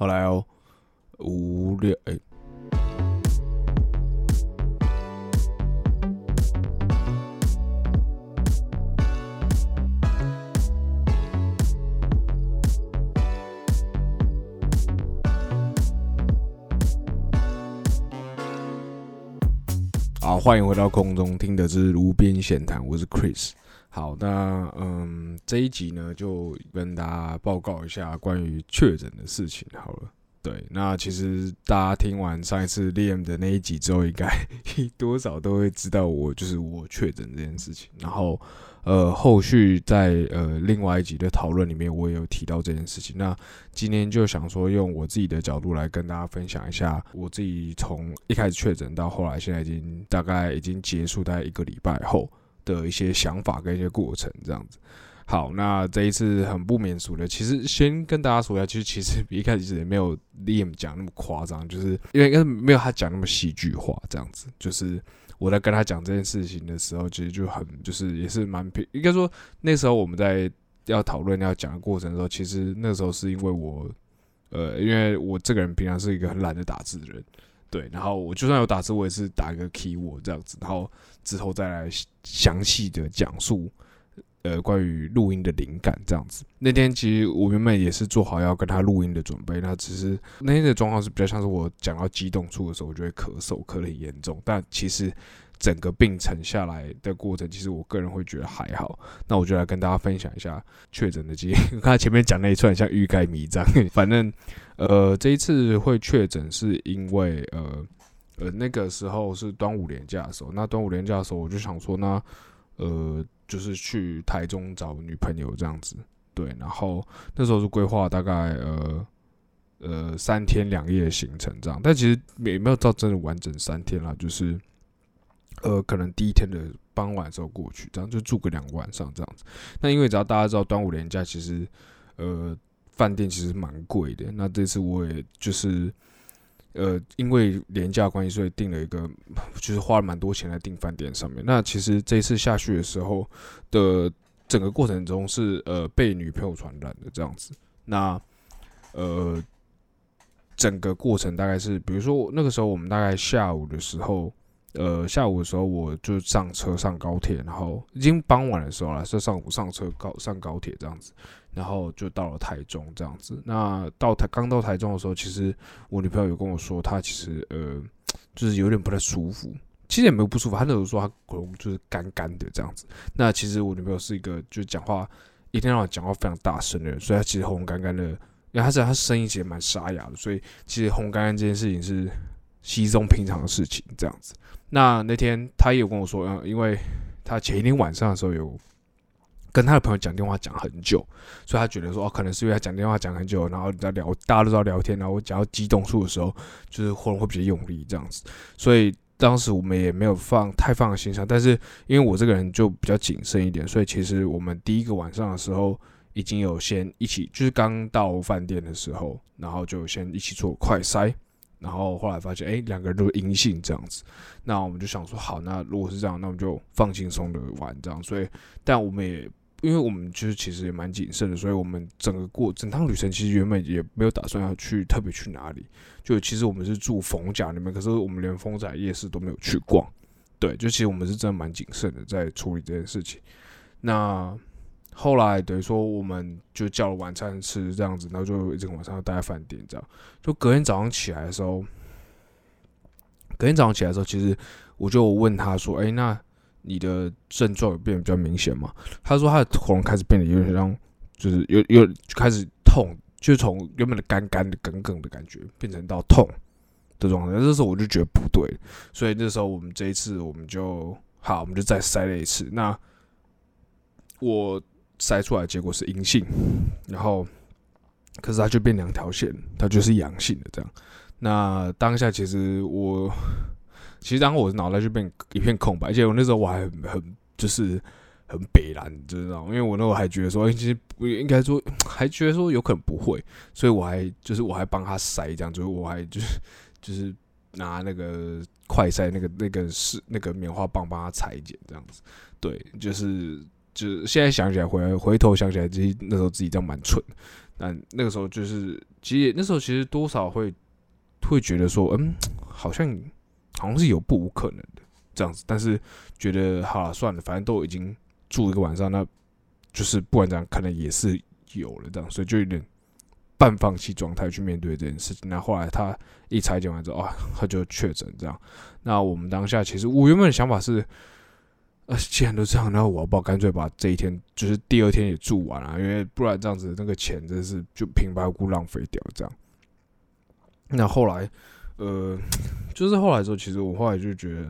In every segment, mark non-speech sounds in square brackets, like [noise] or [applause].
好来哦，五六哎。好，欢迎回到空中，听的是无边闲谈，我是 Chris。好，那嗯，这一集呢，就跟大家报告一下关于确诊的事情。好了，对，那其实大家听完上一次 Liam 的那一集之后，应该多少都会知道我就是我确诊这件事情。然后，呃，后续在呃另外一集的讨论里面，我也有提到这件事情。那今天就想说，用我自己的角度来跟大家分享一下，我自己从一开始确诊到后来，现在已经大概已经结束大概一个礼拜后。的一些想法跟一些过程，这样子。好，那这一次很不免俗的，其实先跟大家说一下，其实其实一开始也没有 Liam 讲那么夸张，就是因为应该没有他讲那么戏剧化，这样子。就是我在跟他讲这件事情的时候，其实就很就是也是蛮平，应该说那时候我们在要讨论要讲的过程的时候，其实那时候是因为我呃，因为我这个人平常是一个很懒得打字的人。对，然后我就算有打字，我也是打一个 key word 这样子，然后之后再来详细的讲述，呃，关于录音的灵感这样子。那天其实我原本也是做好要跟他录音的准备，那只是那天的状况是比较像是我讲到激动处的时候，我就会咳嗽，咳得很严重，但其实。整个病程下来的过程，其实我个人会觉得还好。那我就来跟大家分享一下确诊的经验。刚才前面讲那一串像欲盖弥彰，反正呃这一次会确诊是因为呃呃那个时候是端午连假的时候。那端午连假的时候，我就想说呢，呃就是去台中找女朋友这样子。对，然后那时候是规划大概呃呃三天两夜的行程这样，但其实也没有到真的完整三天啦，就是。呃，可能第一天的傍晚时候过去，这样就住个两个晚上这样子。那因为只要大家知道端午连假，其实呃饭店其实蛮贵的。那这次我也就是呃因为廉价关系，所以订了一个，就是花了蛮多钱来订饭店上面。那其实这次下去的时候的整个过程中是呃被女朋友传染的这样子。那呃整个过程大概是，比如说那个时候我们大概下午的时候。呃，下午的时候我就上车上高铁，然后已经傍晚的时候了，是上午上车高上高铁这样子，然后就到了台中这样子。那到台刚到台中的时候，其实我女朋友有跟我说，她其实呃就是有点不太舒服，其实也没有不舒服，她那时候说她喉咙就是干干的这样子。那其实我女朋友是一个就讲话一天到晚讲话非常大声的人，所以她其实喉咙干干的，因为她是她声音其实蛮沙哑的，所以其实喉咙干干这件事情是稀松平常的事情这样子。那那天他也有跟我说，嗯，因为他前一天晚上的时候有跟他的朋友讲电话讲很久，所以他觉得说，哦，可能是因为他讲电话讲很久，然后在聊，大家都知道聊天，然后我讲到激动处的时候，就是喉咙会比较用力这样子，所以当时我们也没有放太放在心上。但是因为我这个人就比较谨慎一点，所以其实我们第一个晚上的时候已经有先一起，就是刚到饭店的时候，然后就先一起做快筛。然后后来发现，哎，两个人都是阴性这样子，那我们就想说，好，那如果是这样，那我们就放轻松的玩这样。所以，但我们也，因为我们就是其实也蛮谨慎的，所以我们整个过整趟旅程，其实原本也没有打算要去特别去哪里。就其实我们是住逢甲那边，可是我们连丰仔夜市都没有去逛。对，就其实我们是真的蛮谨慎的在处理这件事情。那。后来等于说，我们就叫了晚餐吃，这样子，然后就一整个晚上待在饭店，这样。就隔天早上起来的时候，隔天早上起来的时候，其实我就问他说：“哎，那你的症状有变得比较明显吗？”他说他的喉咙开始变得有点像，就是有有开始痛，就从原本的干干的、梗梗的感觉，变成到痛的状态。这时候我就觉得不对，所以那时候我们这一次我们就好，我们就再筛了一次。那我。筛出来结果是阴性，然后可是它就变两条线，它就是阳性的这样。那当下其实我，其实当我脑袋就变一片空白，而且我那时候我还很很就是很北蓝，知道吗？因为我那时候还觉得说，其实应该说还觉得说有可能不会，所以我还就是我还帮他筛这样，就是我还就是就是拿那个快筛那个那个是那个棉花棒帮他裁剪这样子，对，就是。就现在想起来，回回头想起来，其实那时候自己这样蛮蠢。但那个时候就是，其实那时候其实多少会会觉得说，嗯，好像好像是有不无可能的这样子，但是觉得好算了，反正都已经住一个晚上，那就是不管怎样，可能也是有了这样，所以就有点半放弃状态去面对这件事情。那后来他一裁剪完之后啊，他就确诊这样。那我们当下其实我原本的想法是。呃，既然都这样，那我不干脆把这一天，就是第二天也住完了，因为不然这样子那个钱真是就平白无故浪费掉这样。那后来，呃，[tsk] 就是后来之后，其实我后来就觉得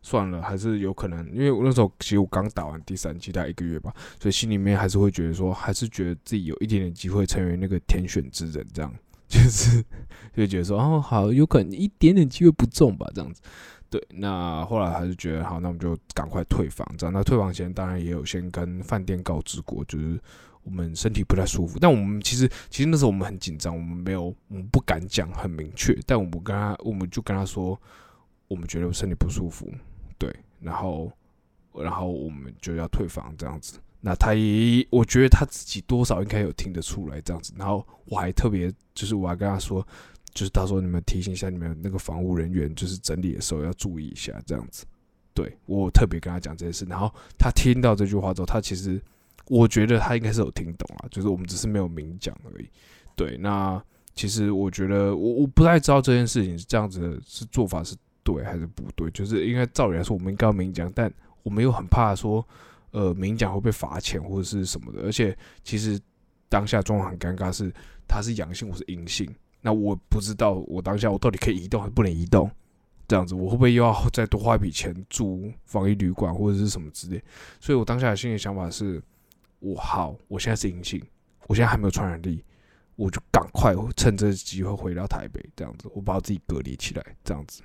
算了，还是有可能，因为我那时候其实我刚打完第三季，大概一个月吧，所以心里面还是会觉得说，还是觉得自己有一点点机会成为那个天选之人，这样 [laughs] 就是就觉得说，哦，好，有可能一点点机会不中吧，这样子。对，那后来还是觉得好，那我们就赶快退房。这样，那退房前当然也有先跟饭店告知过，就是我们身体不太舒服。但我们其实，其实那时候我们很紧张，我们没有，我们不敢讲很明确。但我们跟他，我们就跟他说，我们觉得身体不舒服。对，然后，然后我们就要退房这样子。那他也，我觉得他自己多少应该有听得出来这样子。然后我还特别，就是我还跟他说。就是到时候你们提醒一下你们那个防务人员，就是整理的时候要注意一下，这样子。对我特别跟他讲这件事，然后他听到这句话之后，他其实我觉得他应该是有听懂啊，就是我们只是没有明讲而已。对，那其实我觉得我我不太知道这件事情是这样子是做法是对还是不对，就是应该照理来说我们应该要明讲，但我们又很怕说呃明讲会被罚钱或者是什么的，而且其实当下状况很尴尬，是他是阳性，我是阴性。那我不知道，我当下我到底可以移动还是不能移动？这样子，我会不会又要再多花一笔钱住防疫旅馆或者是什么之类？所以我当下的心理想法是：我好，我现在是阴性，我现在还没有传染力，我就赶快趁这个机会回到台北，这样子，我把我自己隔离起来，这样子。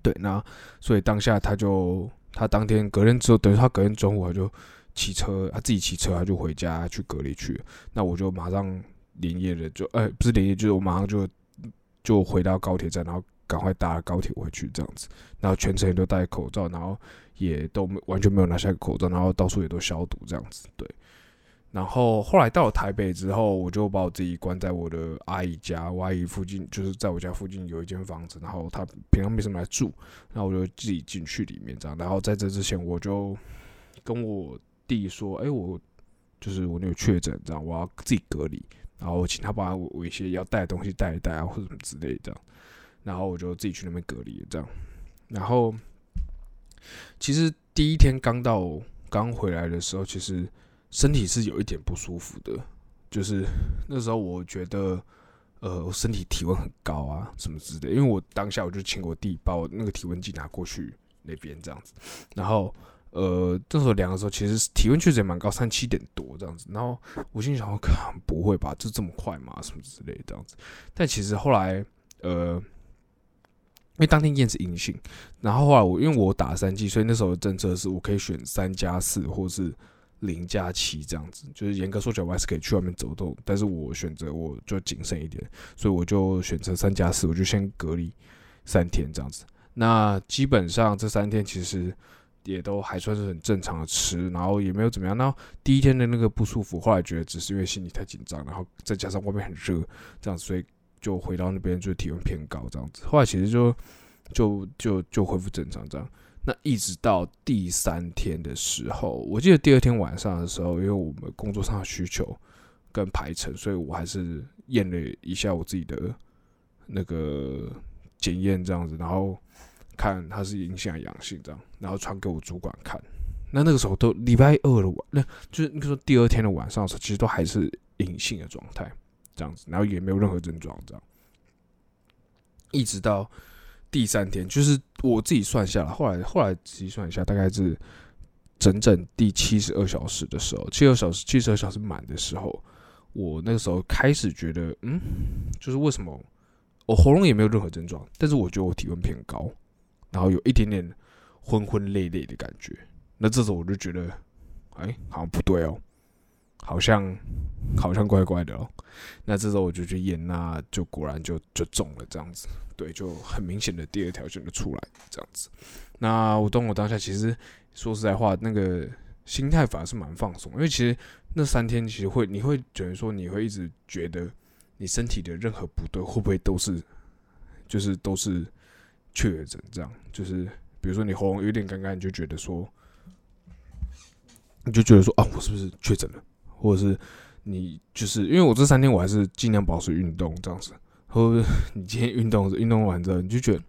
对，那所以当下他就他当天隔天之后，等于他隔天中午他就骑车，他自己骑车他就回家去隔离去。那我就马上。连夜的就哎，不是连夜，就是我马上就就回到高铁站，然后赶快搭高铁回去这样子。然后全程也都戴口罩，然后也都完全没有拿下口罩，然后到处也都消毒这样子。对。然后后来到了台北之后，我就把我自己关在我的阿姨家，我阿姨附近就是在我家附近有一间房子，然后她平常没什么来住，然后我就自己进去里面这样。然后在这之前，我就跟我弟说：“哎，我就是我那个确诊，这样我要自己隔离。”然后我请他把我一些要带的东西带一带啊，或者什么之类的，然后我就自己去那边隔离这样。然后其实第一天刚到刚回来的时候，其实身体是有一点不舒服的，就是那时候我觉得呃我身体体温很高啊什么之类的，因为我当下我就请我弟把我那个体温计拿过去那边这样子，然后。呃，这时候量的时候，其实体温确实也蛮高，三七点多这样子。然后我心想，我靠，不会吧，就这么快吗？什么之类这样子。但其实后来，呃，因为当天验是阴性，然后后来我因为我打三剂，所以那时候的政策是我可以选三加四或是零加七这样子。就是严格说起来，我还是可以去外面走动，但是我选择我就谨慎一点，所以我就选择三加四，我就先隔离三天这样子。那基本上这三天其实。也都还算是很正常的吃，然后也没有怎么样。那第一天的那个不舒服，后来觉得只是因为心里太紧张，然后再加上外面很热，这样所以就回到那边就体温偏高这样子。后来其实就就就就恢复正常这样。那一直到第三天的时候，我记得第二天晚上的时候，因为我们工作上的需求跟排程，所以我还是验了一下我自己的那个检验这样子，然后。看他是阴性还是阳性这样，然后传给我主管看。那那个时候都礼拜二的晚，那就是那个时候第二天的晚上的时候，其实都还是阴性的状态，这样子，然后也没有任何症状这样。一直到第三天，就是我自己算下来，后来后来仔细算一下，大概是整整第七十二小时的时候，七十二小时七十二小时满的时候，我那个时候开始觉得，嗯，就是为什么我喉咙也没有任何症状，但是我觉得我体温偏高。然后有一点点昏昏累累的感觉，那这时候我就觉得，哎，好像不对哦，好像好像怪怪的哦。那这时候我就去验，那就果然就就中了这样子，对，就很明显的第二条线就出来这样子。那我当我当下其实说实在话，那个心态反而是蛮放松，因为其实那三天其实会，你会觉得说，你会一直觉得你身体的任何不对，会不会都是，就是都是确诊这样？就是比如说你喉咙有点干干，你就觉得说，你就觉得说啊，我是不是确诊了？或者是你就是因为我这三天我还是尽量保持运动这样子，或者你今天运动运动完之后，你就觉得。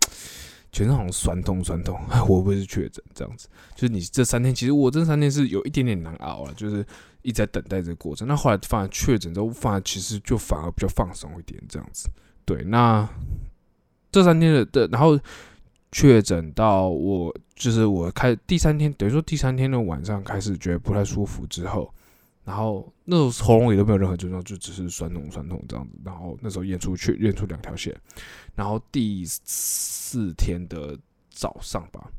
全身好像酸痛酸痛，会不会是确诊这样子？就是你这三天，其实我这三天是有一点点难熬了，就是一直在等待这个过程。那后来发现确诊之后，反而其实就反而比较放松一点这样子。对，那这三天的的，然后确诊到我就是我开第三天，等于说第三天的晚上开始觉得不太舒服之后。然后那时候喉咙也都没有任何症状，就只是酸痛酸痛这样子。然后那时候验出去验出两条线。然后第四天的早上吧，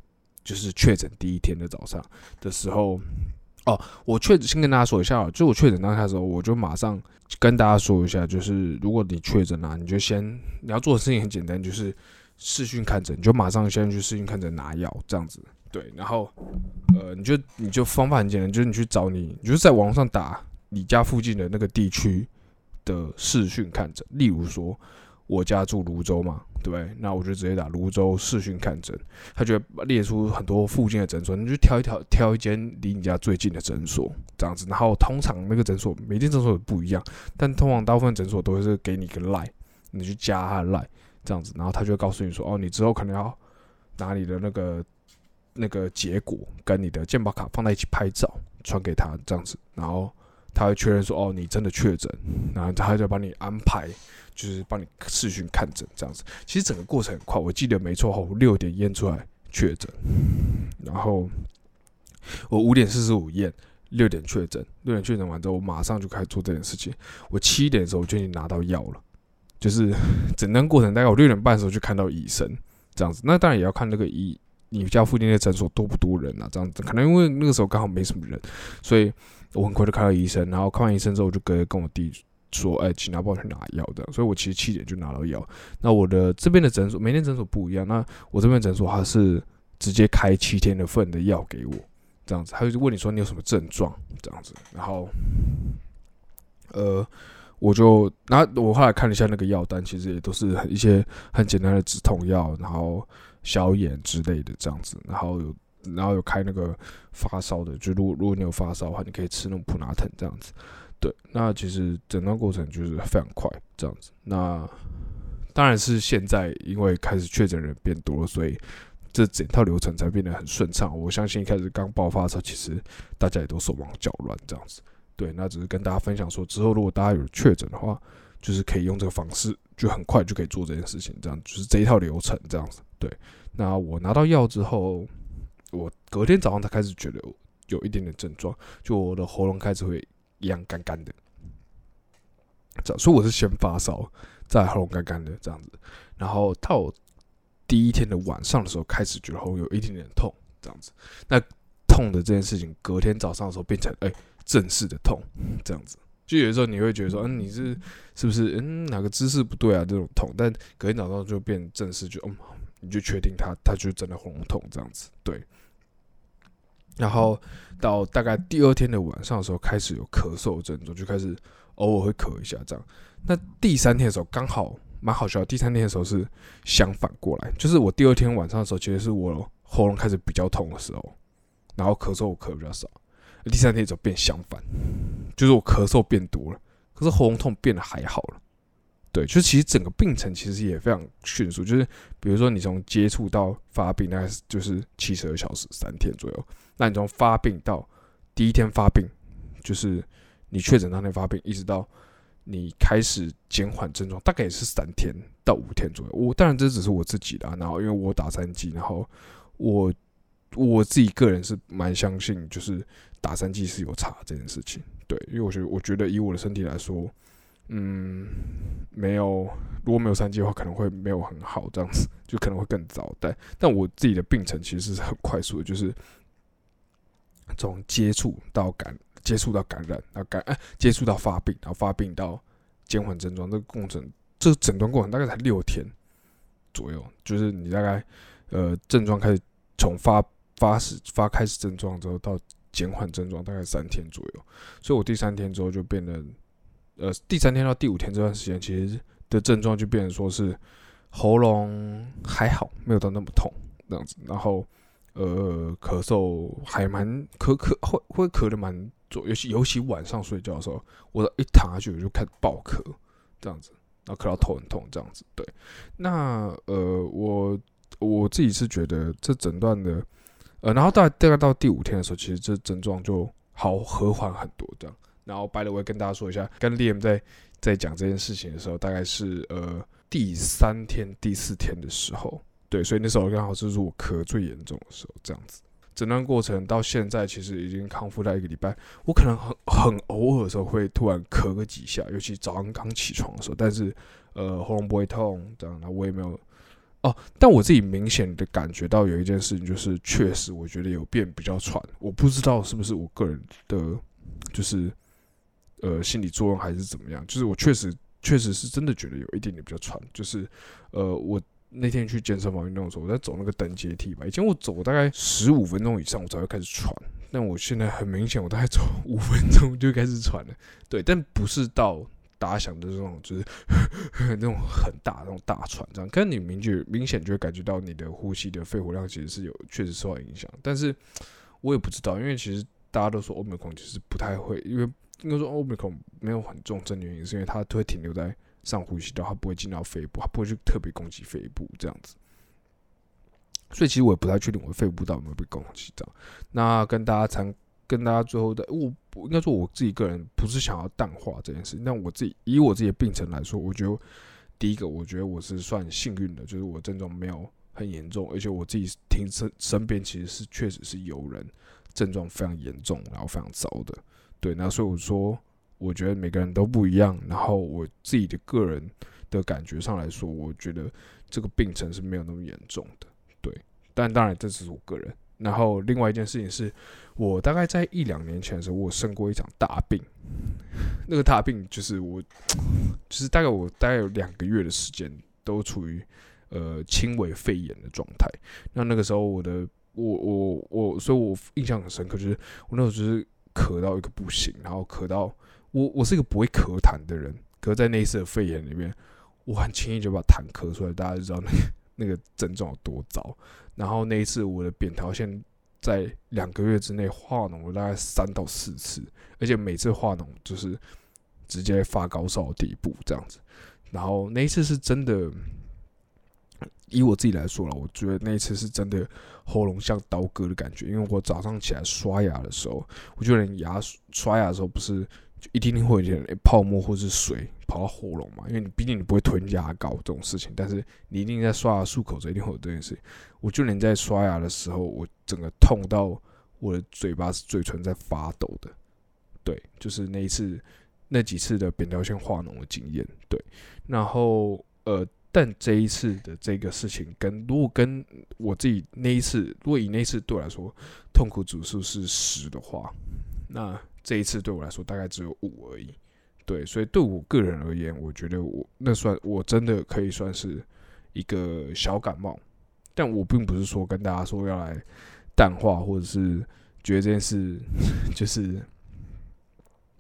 就是确诊第一天的早上的时候，哦，我确先跟大家说一下，就我确诊当下的时候，我就马上跟大家说一下，就是如果你确诊了，你就先你要做的事情很简单，就是视讯看诊，你就马上先去视讯看诊拿药这样子。对，然后，呃，你就你就方法很简单，就是你去找你，你就在网上打你家附近的那个地区的视讯看诊。例如说，我家住泸州嘛，对不对？那我就直接打泸州视讯看诊，他就列出很多附近的诊所，你就挑一挑，挑一间离你家最近的诊所这样子。然后通常那个诊所每间诊所不一样，但通常大部分诊所都是给你一个赖，你去加他赖这样子，然后他就会告诉你说，哦，你之后可能要拿你的那个。那个结果跟你的健保卡放在一起拍照传给他这样子，然后他会确认说哦你真的确诊，然后他就帮你安排，就是帮你视讯看诊这样子。其实整个过程很快，我记得没错后六点验出来确诊，然后我五点四十五验，六点确诊，六点确诊完之后我马上就开始做这件事情。我七点的时候就已经拿到药了，就是 [laughs] 诊断过程大概我六点半的时候就看到医生这样子。那当然也要看那个医。你家附近的诊所多不多人啊？这样子，可能因为那个时候刚好没什么人，所以我很快就看到医生。然后看完医生之后，我就跟跟我弟说：“哎，请他帮我去拿药的。”所以，我其实七点就拿到药。那我的这边的诊所，每天诊所不一样。那我这边诊所他是直接开七天的份的药给我，这样子。他就问你说你有什么症状，这样子。然后，呃，我就，然后我后来看了一下那个药单，其实也都是一些很简单的止痛药，然后。消炎之类的这样子，然后有，然后有开那个发烧的，就如果如果你有发烧的话，你可以吃那种普拿疼这样子。对，那其实整段过程就是非常快这样子。那当然是现在因为开始确诊人变多了，所以这整套流程才变得很顺畅。我相信一开始刚爆发的时候，其实大家也都手忙脚乱这样子。对，那只是跟大家分享说，之后如果大家有确诊的话，就是可以用这个方式，就很快就可以做这件事情，这样就是这一套流程这样子。对，那我拿到药之后，我隔天早上才开始觉得有一点点症状，就我的喉咙开始会一样干干的，这样，所以我是先发烧，再喉咙干干的这样子，然后到第一天的晚上的时候，开始觉得喉咙有一点点痛，这样子，那痛的这件事情，隔天早上的时候变成哎正式的痛，这样子，就有的时候你会觉得说，嗯，你是是不是嗯哪个姿势不对啊这种痛，但隔天早上就变正式，就嗯。你就确定他，他就真的喉咙痛这样子，对。然后到大概第二天的晚上的时候，开始有咳嗽症状，就开始偶尔会咳一下这样。那第三天的时候刚好蛮好笑，第三天的时候是相反过来，就是我第二天晚上的时候，其实是我喉咙开始比较痛的时候，然后咳嗽我咳比较少。第三天就变相反，就是我咳嗽变多了，可是喉咙痛变得还好了。对，就其实整个病程其实也非常迅速，就是比如说你从接触到发病，大概就是七十二小时，三天左右。那你从发病到第一天发病，就是你确诊当天发病，一直到你开始减缓症状，大概也是三天到五天左右。我当然这只是我自己的，然后因为我打三剂，然后我我自己个人是蛮相信，就是打三剂是有差这件事情。对，因为我觉得我觉得以我的身体来说。嗯，没有，如果没有三剂的话，可能会没有很好，这样子就可能会更糟。但但我自己的病程其实是很快速的，就是从接触到感，接触到感染，然后感哎接触到发病，然后发病到减缓症状，这个过程，这个诊断过程大概才六天左右，就是你大概呃症状开始从发发始发开始症状之后到减缓症状，大概三天左右。所以我第三天之后就变得，呃，第三天到第五天这段时间，其实的症状就变成说是喉咙还好，没有到那么痛这样子，然后呃咳嗽还蛮咳咳会会咳的蛮多，尤其尤其晚上睡觉的时候，我一躺下去我就开始爆咳这样子，然后咳到头很痛这样子。对，那呃我我自己是觉得这诊断的。呃，然后大大概到第五天的时候，其实这症状就好和缓很多，这样。然后，白了，我也跟大家说一下，跟 Liam 在在讲这件事情的时候，大概是呃第三天、第四天的时候，对，所以那时候刚好就是我咳最严重的时候，这样子。诊断过程到现在其实已经康复了一个礼拜，我可能很很偶尔的时候会突然咳个几下，尤其早上刚起床的时候，但是呃喉咙不会痛，这样，那我也没有。哦，但我自己明显的感觉到有一件事情，就是确实我觉得有变比较喘，我不知道是不是我个人的，就是呃心理作用还是怎么样，就是我确实确实是真的觉得有一点点比较喘，就是呃我那天去健身房运动的时候，我在走那个等阶梯吧，以前我走大概十五分钟以上我才会开始喘，但我现在很明显我大概走五分钟就开始喘了，对，但不是到。打响的这种就是 [laughs] 那种很大那种大喘，这样，可是你明确明显就会感觉到你的呼吸的肺活量其实是有确实受到影响。但是我也不知道，因为其实大家都说欧美孔其实不太会，因为应该说欧美孔没有很重症的原因，是因为它都会停留在上呼吸道，它不会进到肺部，它不会去特别攻击肺部这样子。所以其实我也不太确定我的肺部到底有没有被攻击到。那跟大家参。跟大家最后的，我应该说我自己个人不是想要淡化这件事，但我自己以我自己的病程来说，我觉得第一个，我觉得我是算幸运的，就是我症状没有很严重，而且我自己听身身边其实是确实是有人症状非常严重，然后非常糟的，对，那所以我说，我觉得每个人都不一样，然后我自己的个人的感觉上来说，我觉得这个病程是没有那么严重的，对，但当然这只是我个人。然后另外一件事情是，我大概在一两年前的时候，我生过一场大病。[laughs] 那个大病就是我，就是大概我大概有两个月的时间都处于呃轻微肺炎的状态。那那个时候我的我我我，所以我印象很深刻，就是我那时候就是咳到一个不行，然后咳到我我是一个不会咳痰的人，可是在那一次的肺炎里面，我很轻易就把痰咳出来，大家就知道那个 [laughs] 那个症状有多糟。然后那一次，我的扁桃腺在两个月之内化脓了大概三到四次，而且每次化脓就是直接发高烧的地步这样子。然后那一次是真的，以我自己来说了，我觉得那一次是真的喉咙像刀割的感觉，因为我早上起来刷牙的时候，我觉得牙刷牙的时候不是。一定定会有点泡沫或是水跑到喉咙嘛，因为你毕竟你不会吞牙膏这种事情，但是你一定在刷牙漱口这一定会有这件事。我就连在刷牙的时候，我整个痛到我的嘴巴是嘴唇在发抖的。对，就是那一次那几次的扁桃腺化脓的经验。对，然后呃，但这一次的这个事情跟如果跟我自己那一次，如果以那一次对我来说痛苦指数是十的话，那。这一次对我来说大概只有五而已，对，所以对我个人而言，我觉得我那算我真的可以算是一个小感冒，但我并不是说跟大家说要来淡化，或者是觉得这件事 [laughs] 就是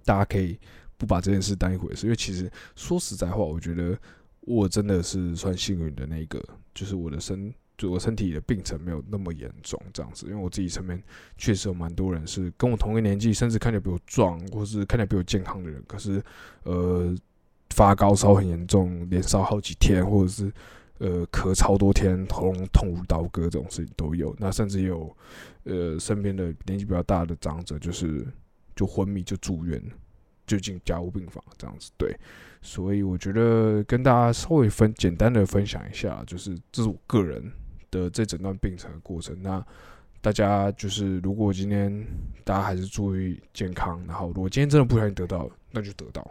大家可以不把这件事当一回事，因为其实说实在话，我觉得我真的是算幸运的那个，就是我的身。就我身体的病程没有那么严重，这样子，因为我自己身边确实有蛮多人是跟我同一年纪，甚至看起来比我壮，或是看起来比我健康的人，可是呃发高烧很严重，连烧好几天，或者是呃咳超多天，喉咙痛如刀割这种事情都有。那甚至有呃身边的年纪比较大的长者，就是就昏迷就住院，就进加护病房这样子。对，所以我觉得跟大家稍微分简单的分享一下，就是这是我个人。的这整段病程的过程，那大家就是如果今天大家还是注意健康，然后如果今天真的不小心得到，那就得到，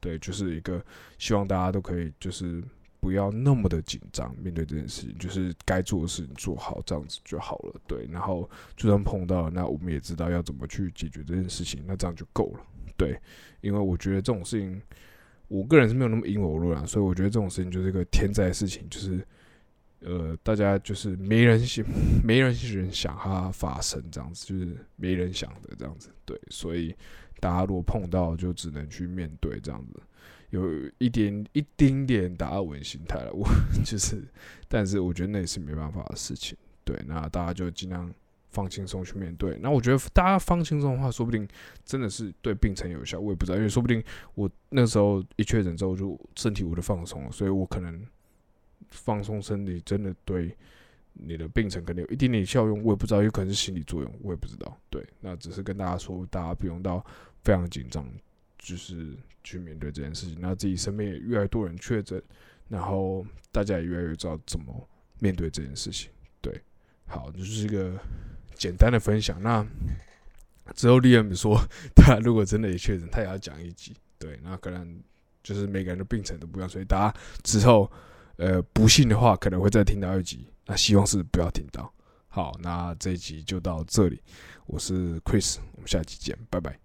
对，就是一个希望大家都可以就是不要那么的紧张面对这件事情，就是该做的事情做好，这样子就好了，对，然后就算碰到，那我们也知道要怎么去解决这件事情，那这样就够了，对，因为我觉得这种事情，我个人是没有那么阴谋论啊，所以我觉得这种事情就是一个天灾的事情，就是。呃，大家就是没人想，[laughs] 没人人想它发生这样子，就是没人想的这样子，对，所以大家如果碰到，就只能去面对这样子，有一点一丁点达尔文心态了，我 [laughs] 就是，但是我觉得那也是没办法的事情，对，那大家就尽量放轻松去面对，那我觉得大家放轻松的话，说不定真的是对病程有效，我也不知道，因为说不定我那时候一确诊之后，就身体我就放松了，所以我可能。放松身体真的对你的病程可能有一点点效用，我也不知道，有可能是心理作用，我也不知道。对，那只是跟大家说，大家不用到非常紧张，就是去面对这件事情。那自己身边也越来越多人确诊，然后大家也越来越知道怎么面对这件事情。对，好，就是一个简单的分享。那之后 Liam 说，[laughs] 他如果真的也确诊，他也要讲一集。对，那可能就是每个人的病程都不一样，所以大家之后。呃，不信的话可能会再听到一集，那希望是不要听到。好，那这一集就到这里，我是 Chris，我们下期见，拜拜。